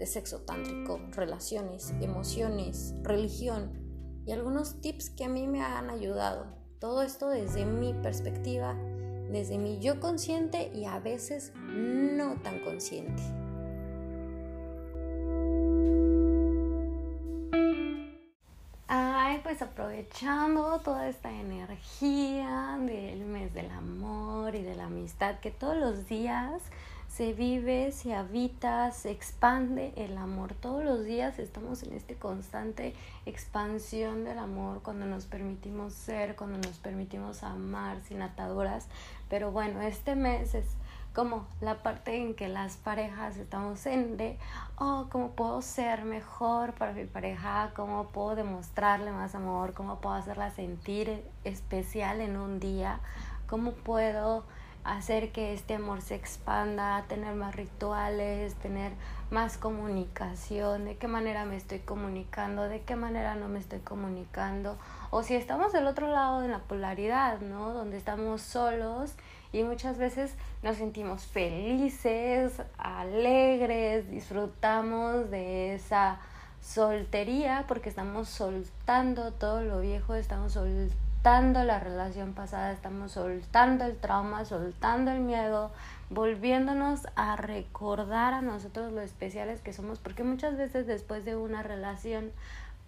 de sexo tántrico, relaciones, emociones, religión y algunos tips que a mí me han ayudado. Todo esto desde mi perspectiva, desde mi yo consciente y a veces no tan consciente. Aprovechando toda esta energía del mes del amor y de la amistad que todos los días se vive, se habita, se expande el amor. Todos los días estamos en esta constante expansión del amor cuando nos permitimos ser, cuando nos permitimos amar sin ataduras. Pero bueno, este mes es como la parte en que las parejas estamos en de, oh, ¿cómo puedo ser mejor para mi pareja? ¿Cómo puedo demostrarle más amor? ¿Cómo puedo hacerla sentir especial en un día? ¿Cómo puedo hacer que este amor se expanda, tener más rituales, tener más comunicación, de qué manera me estoy comunicando, de qué manera no me estoy comunicando, o si estamos del otro lado de la polaridad, ¿no? Donde estamos solos y muchas veces nos sentimos felices, alegres, disfrutamos de esa soltería porque estamos soltando todo lo viejo, estamos soltando la relación pasada, estamos soltando el trauma, soltando el miedo, volviéndonos a recordar a nosotros lo especiales que somos, porque muchas veces después de una relación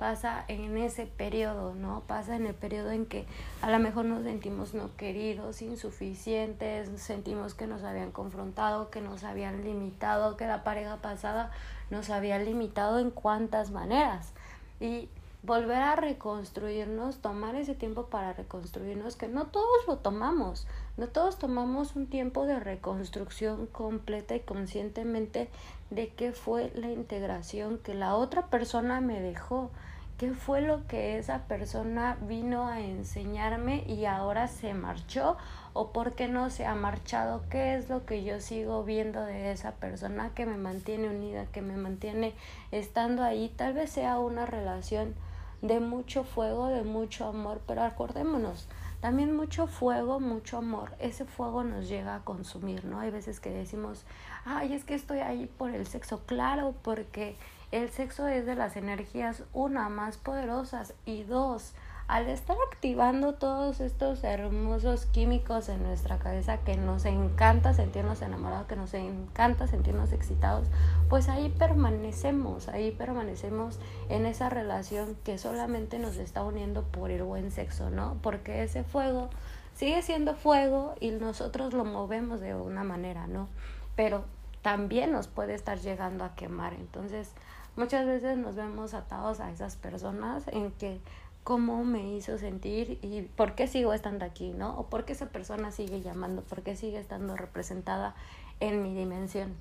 pasa en ese periodo, ¿no? Pasa en el periodo en que a lo mejor nos sentimos no queridos, insuficientes, sentimos que nos habían confrontado, que nos habían limitado, que la pareja pasada nos había limitado en cuántas maneras. Y volver a reconstruirnos, tomar ese tiempo para reconstruirnos, que no todos lo tomamos, no todos tomamos un tiempo de reconstrucción completa y conscientemente de qué fue la integración que la otra persona me dejó, qué fue lo que esa persona vino a enseñarme y ahora se marchó o por qué no se ha marchado, qué es lo que yo sigo viendo de esa persona que me mantiene unida, que me mantiene estando ahí, tal vez sea una relación de mucho fuego, de mucho amor, pero acordémonos, también mucho fuego, mucho amor, ese fuego nos llega a consumir, ¿no? Hay veces que decimos, ay, es que estoy ahí por el sexo, claro, porque el sexo es de las energías, una, más poderosas y dos, al estar activando todos estos hermosos químicos en nuestra cabeza que nos encanta sentirnos enamorados, que nos encanta sentirnos excitados, pues ahí permanecemos, ahí permanecemos en esa relación que solamente nos está uniendo por el buen sexo, ¿no? Porque ese fuego sigue siendo fuego y nosotros lo movemos de una manera, ¿no? Pero también nos puede estar llegando a quemar. Entonces, muchas veces nos vemos atados a esas personas en que cómo me hizo sentir y por qué sigo estando aquí, ¿no? O por qué esa persona sigue llamando, por qué sigue estando representada en mi dimensión.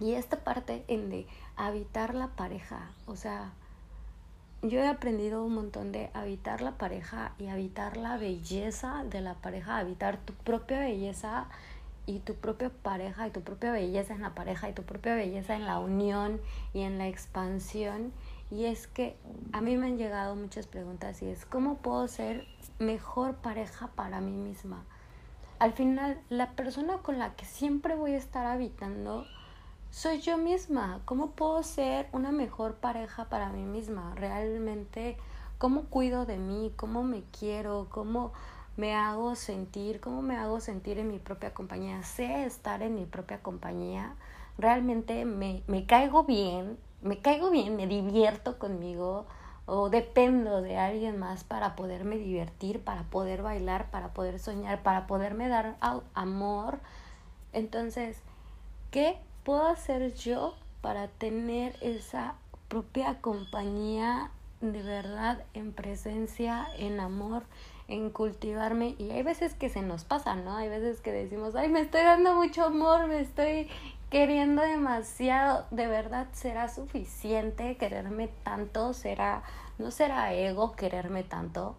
Y esta parte en de habitar la pareja, o sea, yo he aprendido un montón de habitar la pareja y habitar la belleza de la pareja, habitar tu propia belleza y tu propia pareja y tu propia belleza en la pareja y tu propia belleza en la unión y en la expansión y es que a mí me han llegado muchas preguntas y es, ¿cómo puedo ser mejor pareja para mí misma? Al final, la persona con la que siempre voy a estar habitando soy yo misma. ¿Cómo puedo ser una mejor pareja para mí misma? Realmente, ¿cómo cuido de mí? ¿Cómo me quiero? ¿Cómo me hago sentir? ¿Cómo me hago sentir en mi propia compañía? ¿Sé estar en mi propia compañía? ¿Realmente me, me caigo bien? Me caigo bien, me divierto conmigo o dependo de alguien más para poderme divertir, para poder bailar, para poder soñar, para poderme dar amor. Entonces, ¿qué puedo hacer yo para tener esa propia compañía de verdad en presencia, en amor, en cultivarme? Y hay veces que se nos pasa, ¿no? Hay veces que decimos, ay, me estoy dando mucho amor, me estoy queriendo demasiado, de verdad será suficiente quererme tanto, será, no será ego quererme tanto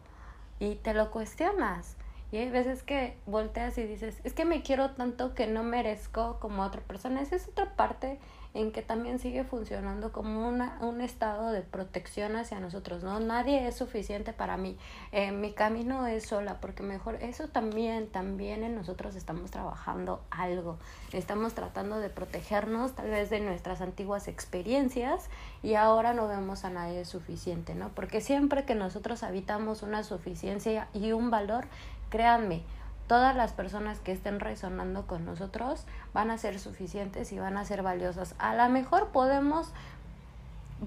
y te lo cuestionas. Y hay veces que volteas y dices, es que me quiero tanto que no merezco como otra persona. Esa es otra parte en que también sigue funcionando como una, un estado de protección hacia nosotros, ¿no? Nadie es suficiente para mí, eh, mi camino es sola, porque mejor eso también, también en nosotros estamos trabajando algo, estamos tratando de protegernos tal vez de nuestras antiguas experiencias y ahora no vemos a nadie suficiente, ¿no? Porque siempre que nosotros habitamos una suficiencia y un valor, créanme, todas las personas que estén resonando con nosotros van a ser suficientes y van a ser valiosas. A lo mejor podemos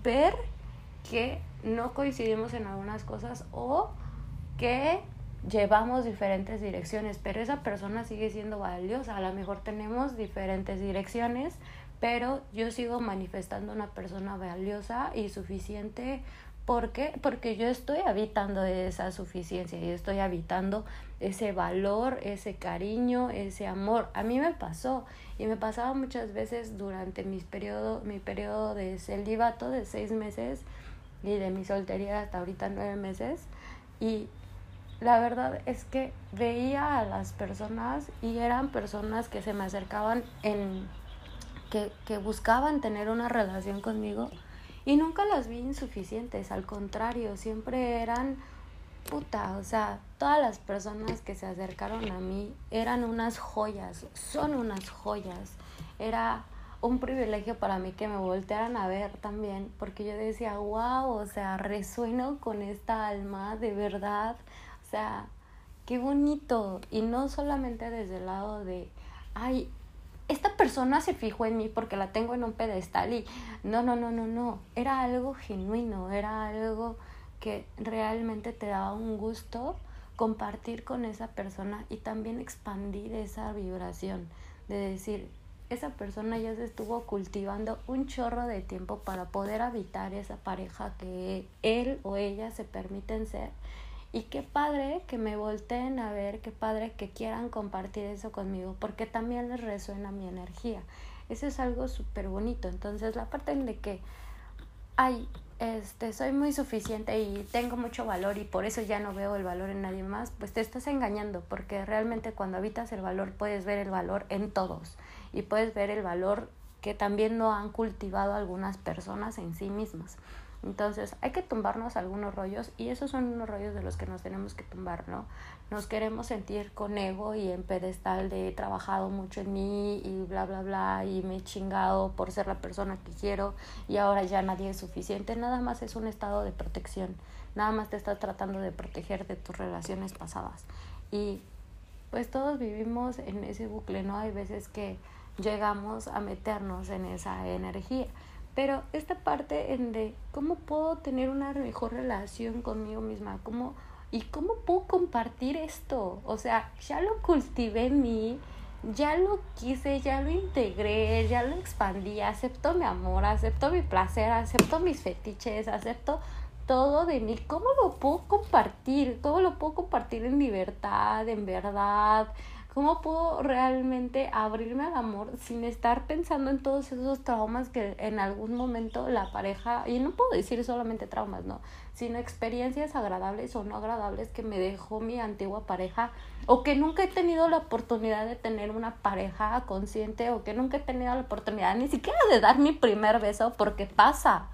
ver que no coincidimos en algunas cosas o que llevamos diferentes direcciones, pero esa persona sigue siendo valiosa. A lo mejor tenemos diferentes direcciones, pero yo sigo manifestando una persona valiosa y suficiente ¿Por qué? Porque yo estoy habitando esa suficiencia, yo estoy habitando ese valor, ese cariño, ese amor. A mí me pasó y me pasaba muchas veces durante mis periodo, mi periodo de celibato de seis meses y de mi soltería hasta ahorita nueve meses. Y la verdad es que veía a las personas y eran personas que se me acercaban en que, que buscaban tener una relación conmigo y nunca las vi insuficientes, al contrario, siempre eran puta, o sea, todas las personas que se acercaron a mí eran unas joyas, son unas joyas. Era un privilegio para mí que me voltearan a ver también, porque yo decía, wow, o sea, resueno con esta alma de verdad, o sea, qué bonito. Y no solamente desde el lado de, ay, esta persona se fijó en mí porque la tengo en un pedestal y no, no, no, no, no, era algo genuino, era algo que realmente te daba un gusto compartir con esa persona y también expandir esa vibración de decir, esa persona ya se estuvo cultivando un chorro de tiempo para poder habitar esa pareja que él o ella se permiten ser y qué padre que me volteen a ver, qué padre que quieran compartir eso conmigo, porque también les resuena mi energía. Eso es algo súper bonito. Entonces, la parte en de que, ay, este, soy muy suficiente y tengo mucho valor y por eso ya no veo el valor en nadie más, pues te estás engañando, porque realmente cuando habitas el valor puedes ver el valor en todos y puedes ver el valor que también no han cultivado algunas personas en sí mismas. Entonces hay que tumbarnos algunos rollos y esos son unos rollos de los que nos tenemos que tumbar, ¿no? Nos queremos sentir con ego y en pedestal de he trabajado mucho en mí y bla, bla, bla y me he chingado por ser la persona que quiero y ahora ya nadie es suficiente. Nada más es un estado de protección. Nada más te estás tratando de proteger de tus relaciones pasadas. Y pues todos vivimos en ese bucle, ¿no? Hay veces que llegamos a meternos en esa energía pero esta parte en de cómo puedo tener una mejor relación conmigo misma, cómo y cómo puedo compartir esto, o sea, ya lo cultivé en mí, ya lo quise, ya lo integré, ya lo expandí, acepto mi amor, acepto mi placer, acepto mis fetiches, acepto todo de mí, ¿cómo lo puedo compartir? ¿Cómo lo puedo compartir en libertad, en verdad? ¿Cómo puedo realmente abrirme al amor sin estar pensando en todos esos traumas que en algún momento la pareja, y no puedo decir solamente traumas, no, sino experiencias agradables o no agradables que me dejó mi antigua pareja o que nunca he tenido la oportunidad de tener una pareja consciente o que nunca he tenido la oportunidad ni siquiera de dar mi primer beso porque pasa,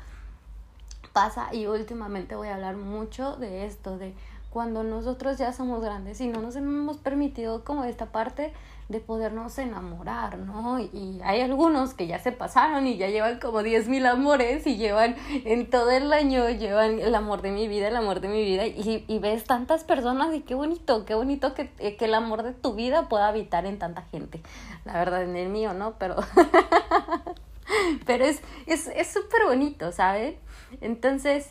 pasa y últimamente voy a hablar mucho de esto, de cuando nosotros ya somos grandes y no nos hemos permitido como esta parte de podernos enamorar, ¿no? Y hay algunos que ya se pasaron y ya llevan como diez mil amores y llevan en todo el año, llevan el amor de mi vida, el amor de mi vida y, y ves tantas personas y qué bonito, qué bonito que, que el amor de tu vida pueda habitar en tanta gente. La verdad, en el mío, ¿no? Pero, pero es súper es, es bonito, ¿sabes? Entonces,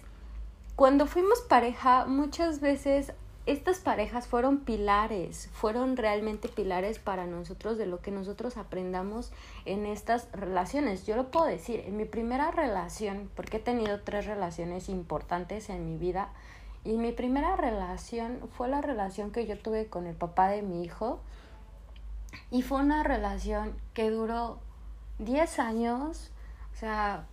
cuando fuimos pareja, muchas veces estas parejas fueron pilares, fueron realmente pilares para nosotros de lo que nosotros aprendamos en estas relaciones. Yo lo puedo decir, en mi primera relación, porque he tenido tres relaciones importantes en mi vida, y mi primera relación fue la relación que yo tuve con el papá de mi hijo, y fue una relación que duró 10 años, o sea,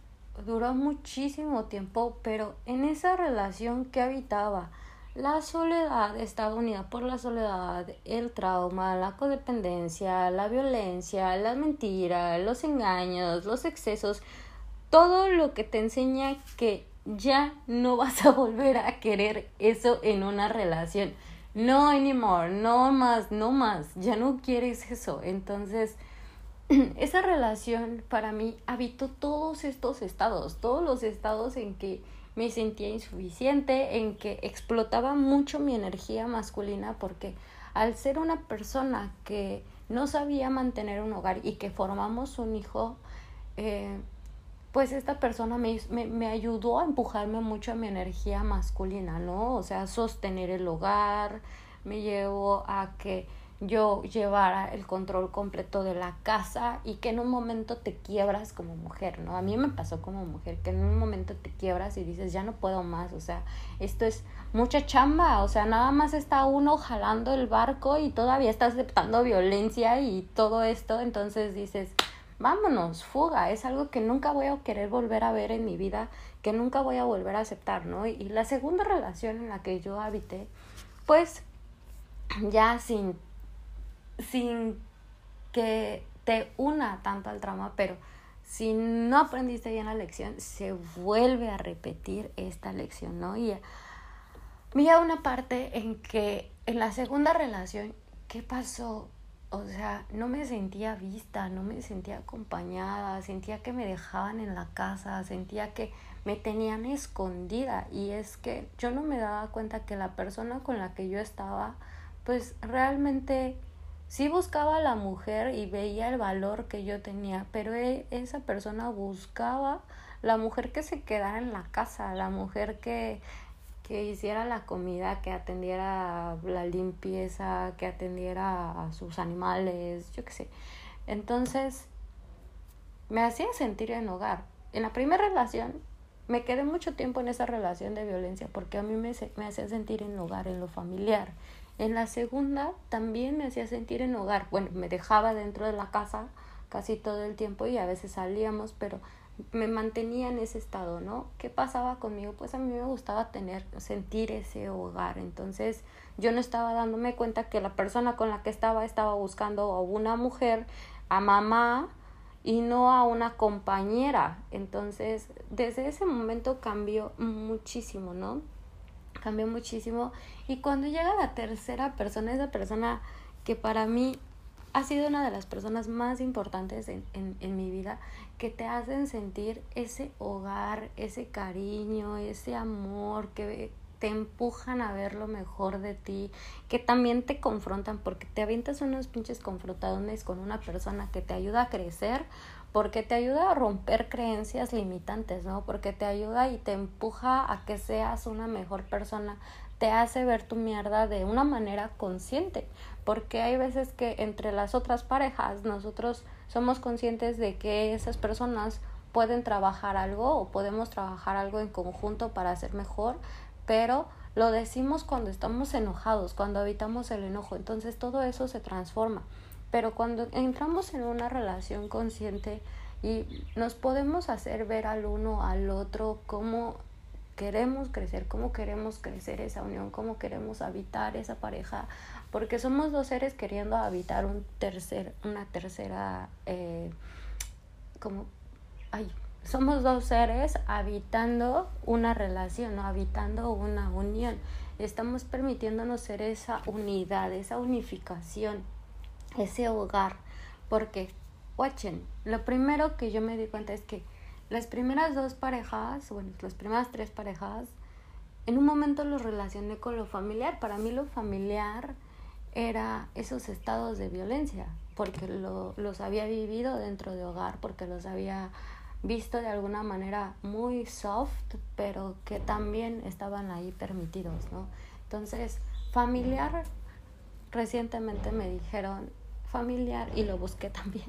duró muchísimo tiempo, pero en esa relación que habitaba, la soledad estaba unida por la soledad, el trauma, la codependencia, la violencia, la mentira, los engaños, los excesos, todo lo que te enseña que ya no vas a volver a querer eso en una relación. No anymore, no más, no más, ya no quieres eso. Entonces, esa relación para mí habitó todos estos estados, todos los estados en que me sentía insuficiente, en que explotaba mucho mi energía masculina porque al ser una persona que no sabía mantener un hogar y que formamos un hijo, eh, pues esta persona me, me, me, ayudó a empujarme mucho a mi energía masculina, ¿no? O sea, sostener el hogar, me llevó a que yo llevara el control completo de la casa y que en un momento te quiebras como mujer, ¿no? A mí me pasó como mujer, que en un momento te quiebras y dices, ya no puedo más, o sea, esto es mucha chamba, o sea, nada más está uno jalando el barco y todavía está aceptando violencia y todo esto, entonces dices, vámonos, fuga, es algo que nunca voy a querer volver a ver en mi vida, que nunca voy a volver a aceptar, ¿no? Y la segunda relación en la que yo habité, pues ya sin sin que te una tanto al trauma, pero si no aprendiste bien la lección, se vuelve a repetir esta lección, ¿no? Y había una parte en que en la segunda relación, ¿qué pasó? O sea, no me sentía vista, no me sentía acompañada, sentía que me dejaban en la casa, sentía que me tenían escondida y es que yo no me daba cuenta que la persona con la que yo estaba, pues realmente sí buscaba a la mujer y veía el valor que yo tenía, pero e, esa persona buscaba la mujer que se quedara en la casa, la mujer que, que hiciera la comida, que atendiera la limpieza, que atendiera a sus animales, yo qué sé. Entonces, me hacía sentir en hogar. En la primera relación, me quedé mucho tiempo en esa relación de violencia porque a mí me, me hacía sentir en hogar, en lo familiar, en la segunda también me hacía sentir en hogar. Bueno, me dejaba dentro de la casa casi todo el tiempo y a veces salíamos, pero me mantenía en ese estado, ¿no? ¿Qué pasaba conmigo? Pues a mí me gustaba tener, sentir ese hogar. Entonces yo no estaba dándome cuenta que la persona con la que estaba estaba buscando a una mujer, a mamá y no a una compañera. Entonces desde ese momento cambió muchísimo, ¿no? Cambió muchísimo. Y cuando llega la tercera persona, esa persona que para mí ha sido una de las personas más importantes en, en, en, mi vida, que te hacen sentir ese hogar, ese cariño, ese amor, que te empujan a ver lo mejor de ti, que también te confrontan porque te avientas unos pinches confrontadones con una persona que te ayuda a crecer porque te ayuda a romper creencias limitantes, ¿no? Porque te ayuda y te empuja a que seas una mejor persona, te hace ver tu mierda de una manera consciente, porque hay veces que entre las otras parejas nosotros somos conscientes de que esas personas pueden trabajar algo o podemos trabajar algo en conjunto para ser mejor, pero lo decimos cuando estamos enojados, cuando habitamos el enojo, entonces todo eso se transforma. Pero cuando entramos en una relación consciente y nos podemos hacer ver al uno al otro cómo queremos crecer, cómo queremos crecer esa unión, cómo queremos habitar esa pareja, porque somos dos seres queriendo habitar un tercer, una tercera, eh, como, ay, somos dos seres habitando una relación, habitando una unión. Estamos permitiéndonos ser esa unidad, esa unificación ese hogar. Porque, watchen, lo primero que yo me di cuenta es que las primeras dos parejas, bueno, las primeras tres parejas, en un momento los relacioné con lo familiar. Para mí lo familiar era esos estados de violencia, porque lo, los había vivido dentro de hogar, porque los había visto de alguna manera muy soft, pero que también estaban ahí permitidos, ¿no? Entonces, familiar, recientemente me dijeron, familiar, y lo busqué también,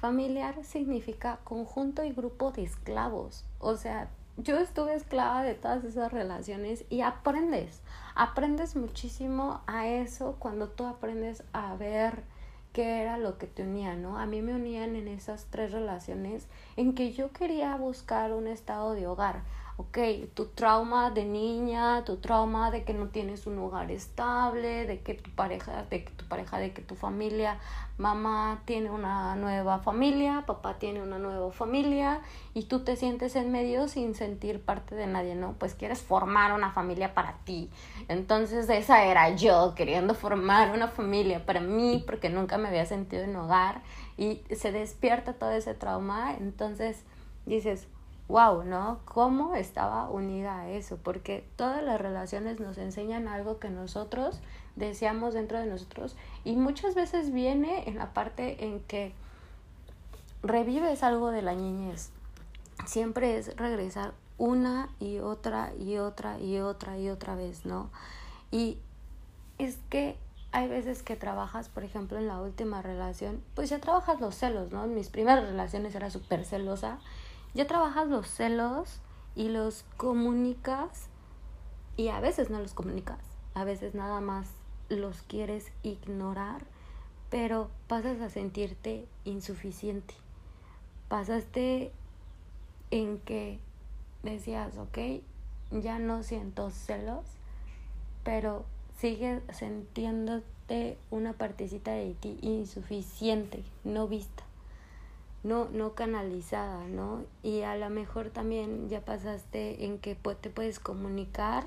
familiar significa conjunto y grupo de esclavos. O sea, yo estuve esclava de todas esas relaciones y aprendes, aprendes muchísimo a eso cuando tú aprendes a ver qué era lo que te unía, ¿no? A mí me unían en esas tres relaciones en que yo quería buscar un estado de hogar ok, tu trauma de niña, tu trauma de que no tienes un hogar estable, de que tu pareja, de que tu pareja, de que tu familia, mamá tiene una nueva familia, papá tiene una nueva familia y tú te sientes en medio sin sentir parte de nadie, ¿no? Pues quieres formar una familia para ti. Entonces esa era yo queriendo formar una familia para mí porque nunca me había sentido en hogar y se despierta todo ese trauma, entonces dices, wow, ¿no? ¿Cómo estaba unida a eso? Porque todas las relaciones nos enseñan algo que nosotros deseamos dentro de nosotros y muchas veces viene en la parte en que revives algo de la niñez. Siempre es regresar una y otra y otra y otra y otra vez, ¿no? Y es que hay veces que trabajas, por ejemplo, en la última relación, pues ya trabajas los celos, ¿no? En mis primeras relaciones era súper celosa ya trabajas los celos y los comunicas y a veces no los comunicas, a veces nada más los quieres ignorar, pero pasas a sentirte insuficiente. Pasaste en que decías, ok, ya no siento celos, pero sigues sintiéndote una partecita de ti insuficiente, no vista no, no canalizada, ¿no? Y a lo mejor también ya pasaste en que te puedes comunicar,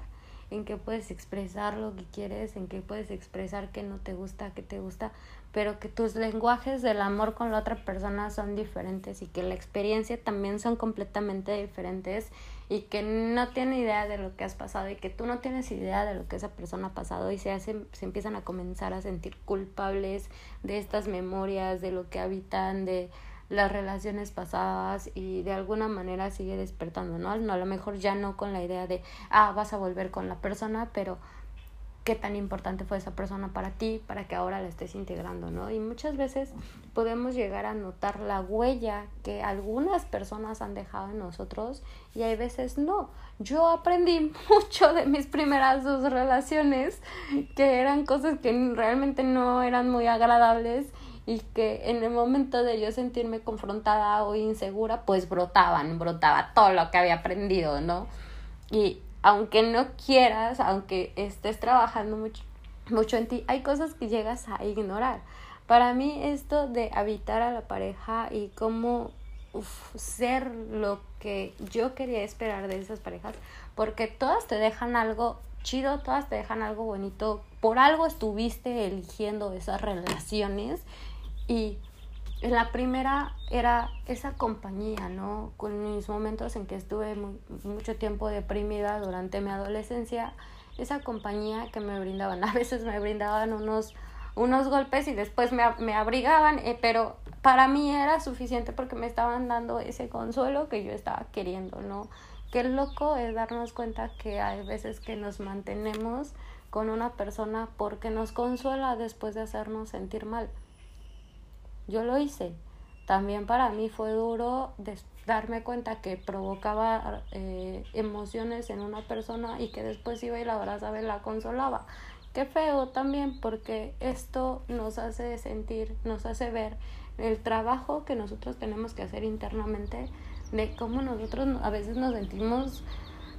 en que puedes expresar lo que quieres, en que puedes expresar que no te gusta, que te gusta, pero que tus lenguajes del amor con la otra persona son diferentes y que la experiencia también son completamente diferentes y que no tiene idea de lo que has pasado y que tú no tienes idea de lo que esa persona ha pasado y se hacen, se empiezan a comenzar a sentir culpables de estas memorias, de lo que habitan, de las relaciones pasadas y de alguna manera sigue despertando, ¿no? A lo mejor ya no con la idea de, ah, vas a volver con la persona, pero qué tan importante fue esa persona para ti, para que ahora la estés integrando, ¿no? Y muchas veces podemos llegar a notar la huella que algunas personas han dejado en nosotros y hay veces no. Yo aprendí mucho de mis primeras dos relaciones, que eran cosas que realmente no eran muy agradables y que en el momento de yo sentirme confrontada o insegura, pues brotaban, brotaba todo lo que había aprendido, ¿no? Y aunque no quieras, aunque estés trabajando mucho, mucho en ti, hay cosas que llegas a ignorar. Para mí esto de habitar a la pareja y cómo ser lo que yo quería esperar de esas parejas, porque todas te dejan algo chido, todas te dejan algo bonito, por algo estuviste eligiendo esas relaciones y la primera era esa compañía, ¿no? Con mis momentos en que estuve mucho tiempo deprimida durante mi adolescencia, esa compañía que me brindaban, a veces me brindaban unos, unos golpes y después me, me abrigaban, eh, pero para mí era suficiente porque me estaban dando ese consuelo que yo estaba queriendo, ¿no? Qué loco es darnos cuenta que hay veces que nos mantenemos con una persona porque nos consuela después de hacernos sentir mal yo lo hice. También para mí fue duro darme cuenta que provocaba eh, emociones en una persona y que después iba y la abrazaba y la consolaba. Qué feo también porque esto nos hace sentir, nos hace ver el trabajo que nosotros tenemos que hacer internamente de cómo nosotros a veces nos sentimos,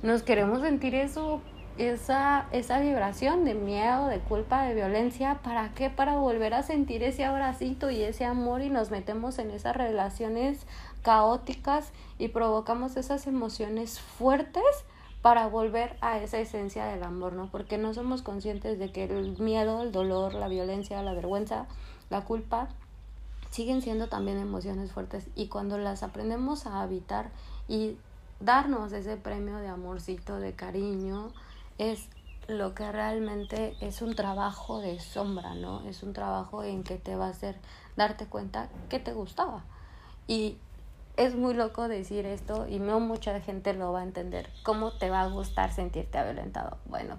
nos queremos sentir eso esa, esa vibración de miedo, de culpa, de violencia, ¿para qué? Para volver a sentir ese abracito y ese amor y nos metemos en esas relaciones caóticas y provocamos esas emociones fuertes para volver a esa esencia del amor, ¿no? Porque no somos conscientes de que el miedo, el dolor, la violencia, la vergüenza, la culpa siguen siendo también emociones fuertes y cuando las aprendemos a habitar y darnos ese premio de amorcito, de cariño, es lo que realmente es un trabajo de sombra, ¿no? Es un trabajo en que te va a hacer darte cuenta que te gustaba. Y es muy loco decir esto y no mucha gente lo va a entender. ¿Cómo te va a gustar sentirte violentado? Bueno,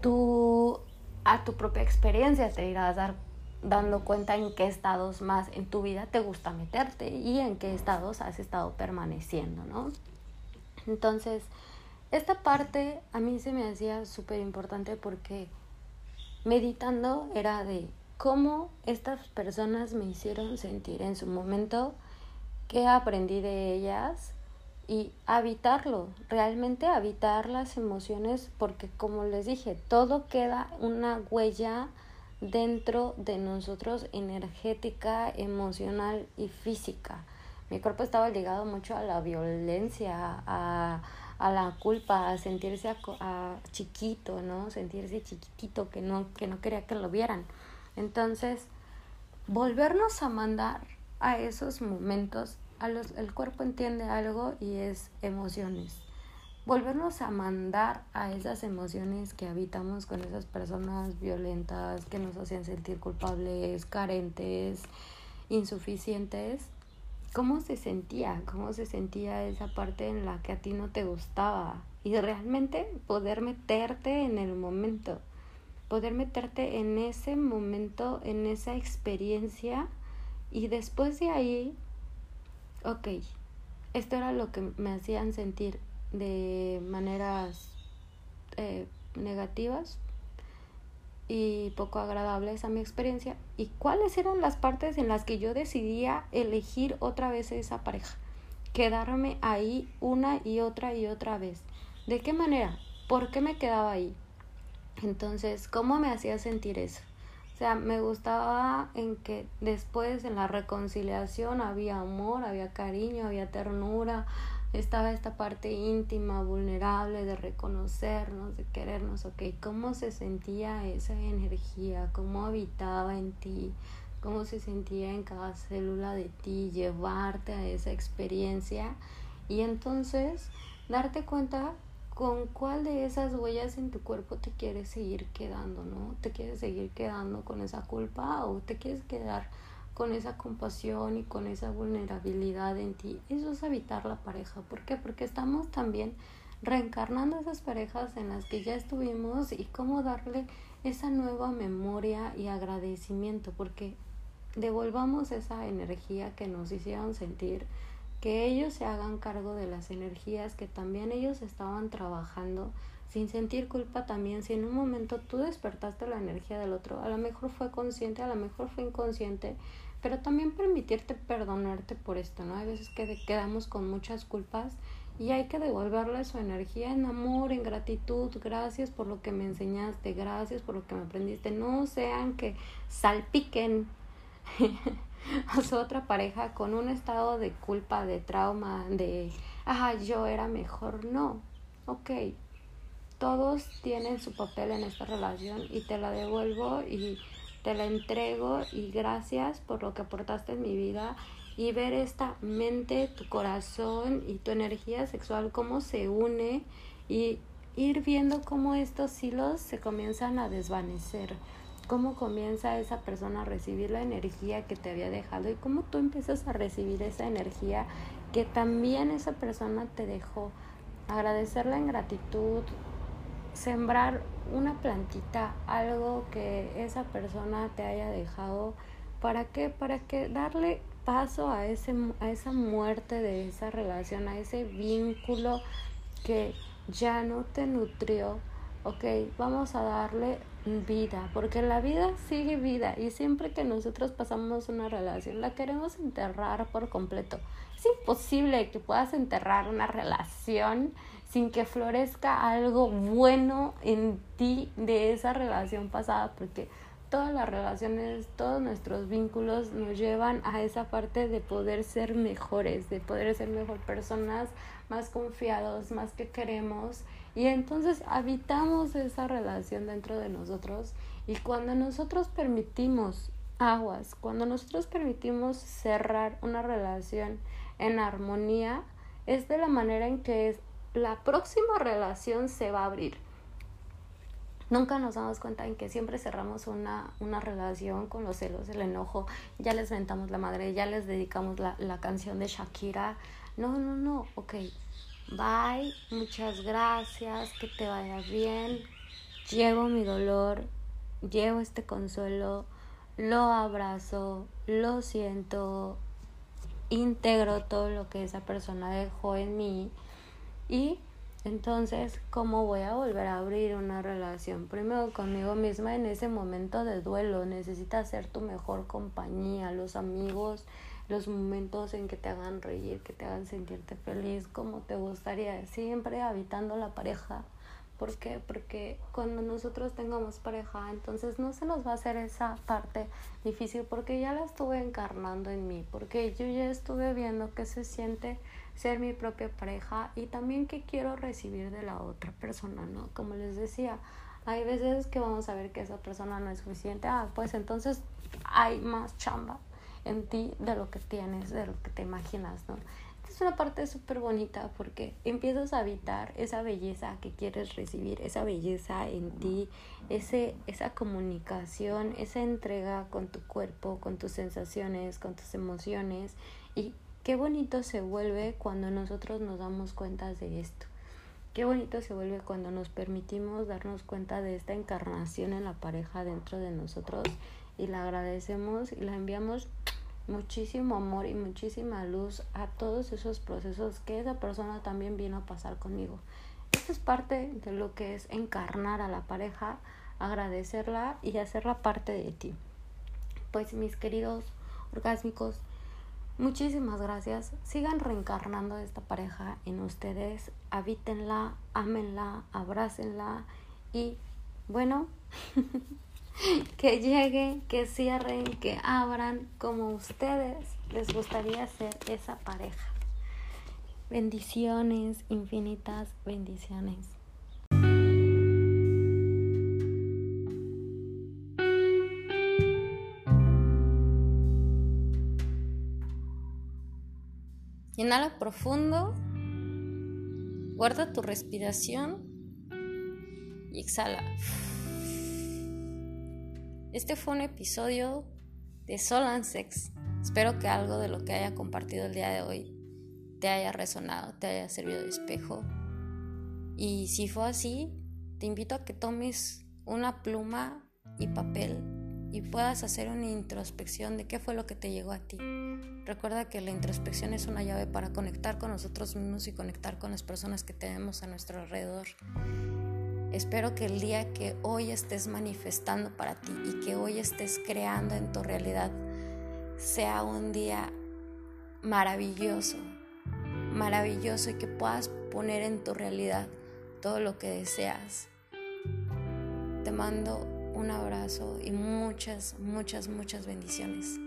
tú a tu propia experiencia te irás dar, dando cuenta en qué estados más en tu vida te gusta meterte y en qué estados has estado permaneciendo, ¿no? Entonces, esta parte a mí se me hacía súper importante porque meditando era de, cómo estas personas me hicieron sentir en su momento, qué aprendí de ellas y habitarlo, realmente habitar las emociones porque como les dije, todo queda una huella dentro de nosotros energética, emocional y física. Mi cuerpo estaba ligado mucho a la violencia, a, a la culpa, a sentirse a, chiquito, ¿no? Sentirse chiquitito, que no, que no quería que lo vieran. Entonces, volvernos a mandar a esos momentos, a los, el cuerpo entiende algo y es emociones. Volvernos a mandar a esas emociones que habitamos con esas personas violentas, que nos hacían sentir culpables, carentes, insuficientes, cómo se sentía, cómo se sentía esa parte en la que a ti no te gustaba y realmente poder meterte en el momento, poder meterte en ese momento, en esa experiencia y después de ahí, ok, esto era lo que me hacían sentir de maneras eh, negativas, y poco agradables a mi experiencia y cuáles eran las partes en las que yo decidía elegir otra vez esa pareja, quedarme ahí una y otra y otra vez. ¿De qué manera? ¿Por qué me quedaba ahí? Entonces, ¿cómo me hacía sentir eso? O sea, me gustaba en que después en la reconciliación había amor, había cariño, había ternura, estaba esta parte íntima, vulnerable de reconocernos, de querernos, ok, cómo se sentía esa energía, cómo habitaba en ti, cómo se sentía en cada célula de ti, llevarte a esa experiencia y entonces darte cuenta con cuál de esas huellas en tu cuerpo te quieres seguir quedando, ¿no? ¿Te quieres seguir quedando con esa culpa o te quieres quedar con esa compasión y con esa vulnerabilidad en ti. Eso es habitar la pareja. ¿Por qué? Porque estamos también reencarnando esas parejas en las que ya estuvimos y cómo darle esa nueva memoria y agradecimiento, porque devolvamos esa energía que nos hicieron sentir, que ellos se hagan cargo de las energías que también ellos estaban trabajando sin sentir culpa también, si en un momento tú despertaste la energía del otro, a lo mejor fue consciente, a lo mejor fue inconsciente, pero también permitirte perdonarte por esto, ¿no? Hay veces que quedamos con muchas culpas y hay que devolverle su energía en amor, en gratitud, gracias por lo que me enseñaste, gracias por lo que me aprendiste, no sean que salpiquen a su otra pareja con un estado de culpa, de trauma, de, ah, yo era mejor, no, ok, todos tienen su papel en esta relación y te la devuelvo y te la entrego y gracias por lo que aportaste en mi vida y ver esta mente, tu corazón y tu energía sexual cómo se une y ir viendo cómo estos hilos se comienzan a desvanecer, cómo comienza esa persona a recibir la energía que te había dejado y cómo tú empiezas a recibir esa energía que también esa persona te dejó. Agradecerla en gratitud, sembrar una plantita, algo que esa persona te haya dejado. ¿Para qué? Para que darle paso a, ese, a esa muerte de esa relación, a ese vínculo que ya no te nutrió. Ok, vamos a darle vida, porque la vida sigue vida y siempre que nosotros pasamos una relación la queremos enterrar por completo. Es imposible que puedas enterrar una relación sin que florezca algo bueno en ti de esa relación pasada, porque todas las relaciones, todos nuestros vínculos nos llevan a esa parte de poder ser mejores, de poder ser mejor personas, más confiados, más que queremos. Y entonces habitamos esa relación dentro de nosotros y cuando nosotros permitimos aguas, cuando nosotros permitimos cerrar una relación en armonía, es de la manera en que es la próxima relación se va a abrir. Nunca nos damos cuenta en que siempre cerramos una, una relación con los celos, el enojo, ya les ventamos la madre, ya les dedicamos la, la canción de Shakira. No, no, no, ok, bye, muchas gracias, que te vaya bien, llevo mi dolor, llevo este consuelo, lo abrazo, lo siento, integro todo lo que esa persona dejó en mí y Entonces, ¿cómo voy a volver a abrir una relación? Primero conmigo misma en ese momento de duelo. Necesitas ser tu mejor compañía, los amigos, los momentos en que te hagan reír, que te hagan sentirte feliz, como te gustaría. Siempre habitando la pareja. ¿Por qué? Porque cuando nosotros tengamos pareja, entonces no se nos va a hacer esa parte difícil porque ya la estuve encarnando en mí, porque yo ya estuve viendo que se siente ser mi propia pareja y también qué quiero recibir de la otra persona, ¿no? Como les decía, hay veces que vamos a ver que esa persona no es suficiente, ah, pues entonces hay más chamba en ti de lo que tienes, de lo que te imaginas, ¿no? Es una parte súper bonita porque empiezas a habitar esa belleza que quieres recibir, esa belleza en ti, ese, esa comunicación, esa entrega con tu cuerpo, con tus sensaciones, con tus emociones y Qué bonito se vuelve cuando nosotros nos damos cuenta de esto. Qué bonito se vuelve cuando nos permitimos darnos cuenta de esta encarnación en la pareja dentro de nosotros y la agradecemos y la enviamos muchísimo amor y muchísima luz a todos esos procesos que esa persona también vino a pasar conmigo. Esto es parte de lo que es encarnar a la pareja, agradecerla y hacerla parte de ti. Pues mis queridos orgásmicos, Muchísimas gracias. Sigan reencarnando esta pareja en ustedes. Habítenla, ámenla, abrácenla y bueno, que llegue, que cierren, que abran como ustedes les gustaría ser esa pareja. Bendiciones, infinitas bendiciones. Inhala profundo, guarda tu respiración y exhala. Este fue un episodio de Sol and Sex. Espero que algo de lo que haya compartido el día de hoy te haya resonado, te haya servido de espejo. Y si fue así, te invito a que tomes una pluma y papel y puedas hacer una introspección de qué fue lo que te llegó a ti. Recuerda que la introspección es una llave para conectar con nosotros mismos y conectar con las personas que tenemos a nuestro alrededor. Espero que el día que hoy estés manifestando para ti y que hoy estés creando en tu realidad sea un día maravilloso, maravilloso y que puedas poner en tu realidad todo lo que deseas. Te mando un abrazo y muchas, muchas, muchas bendiciones.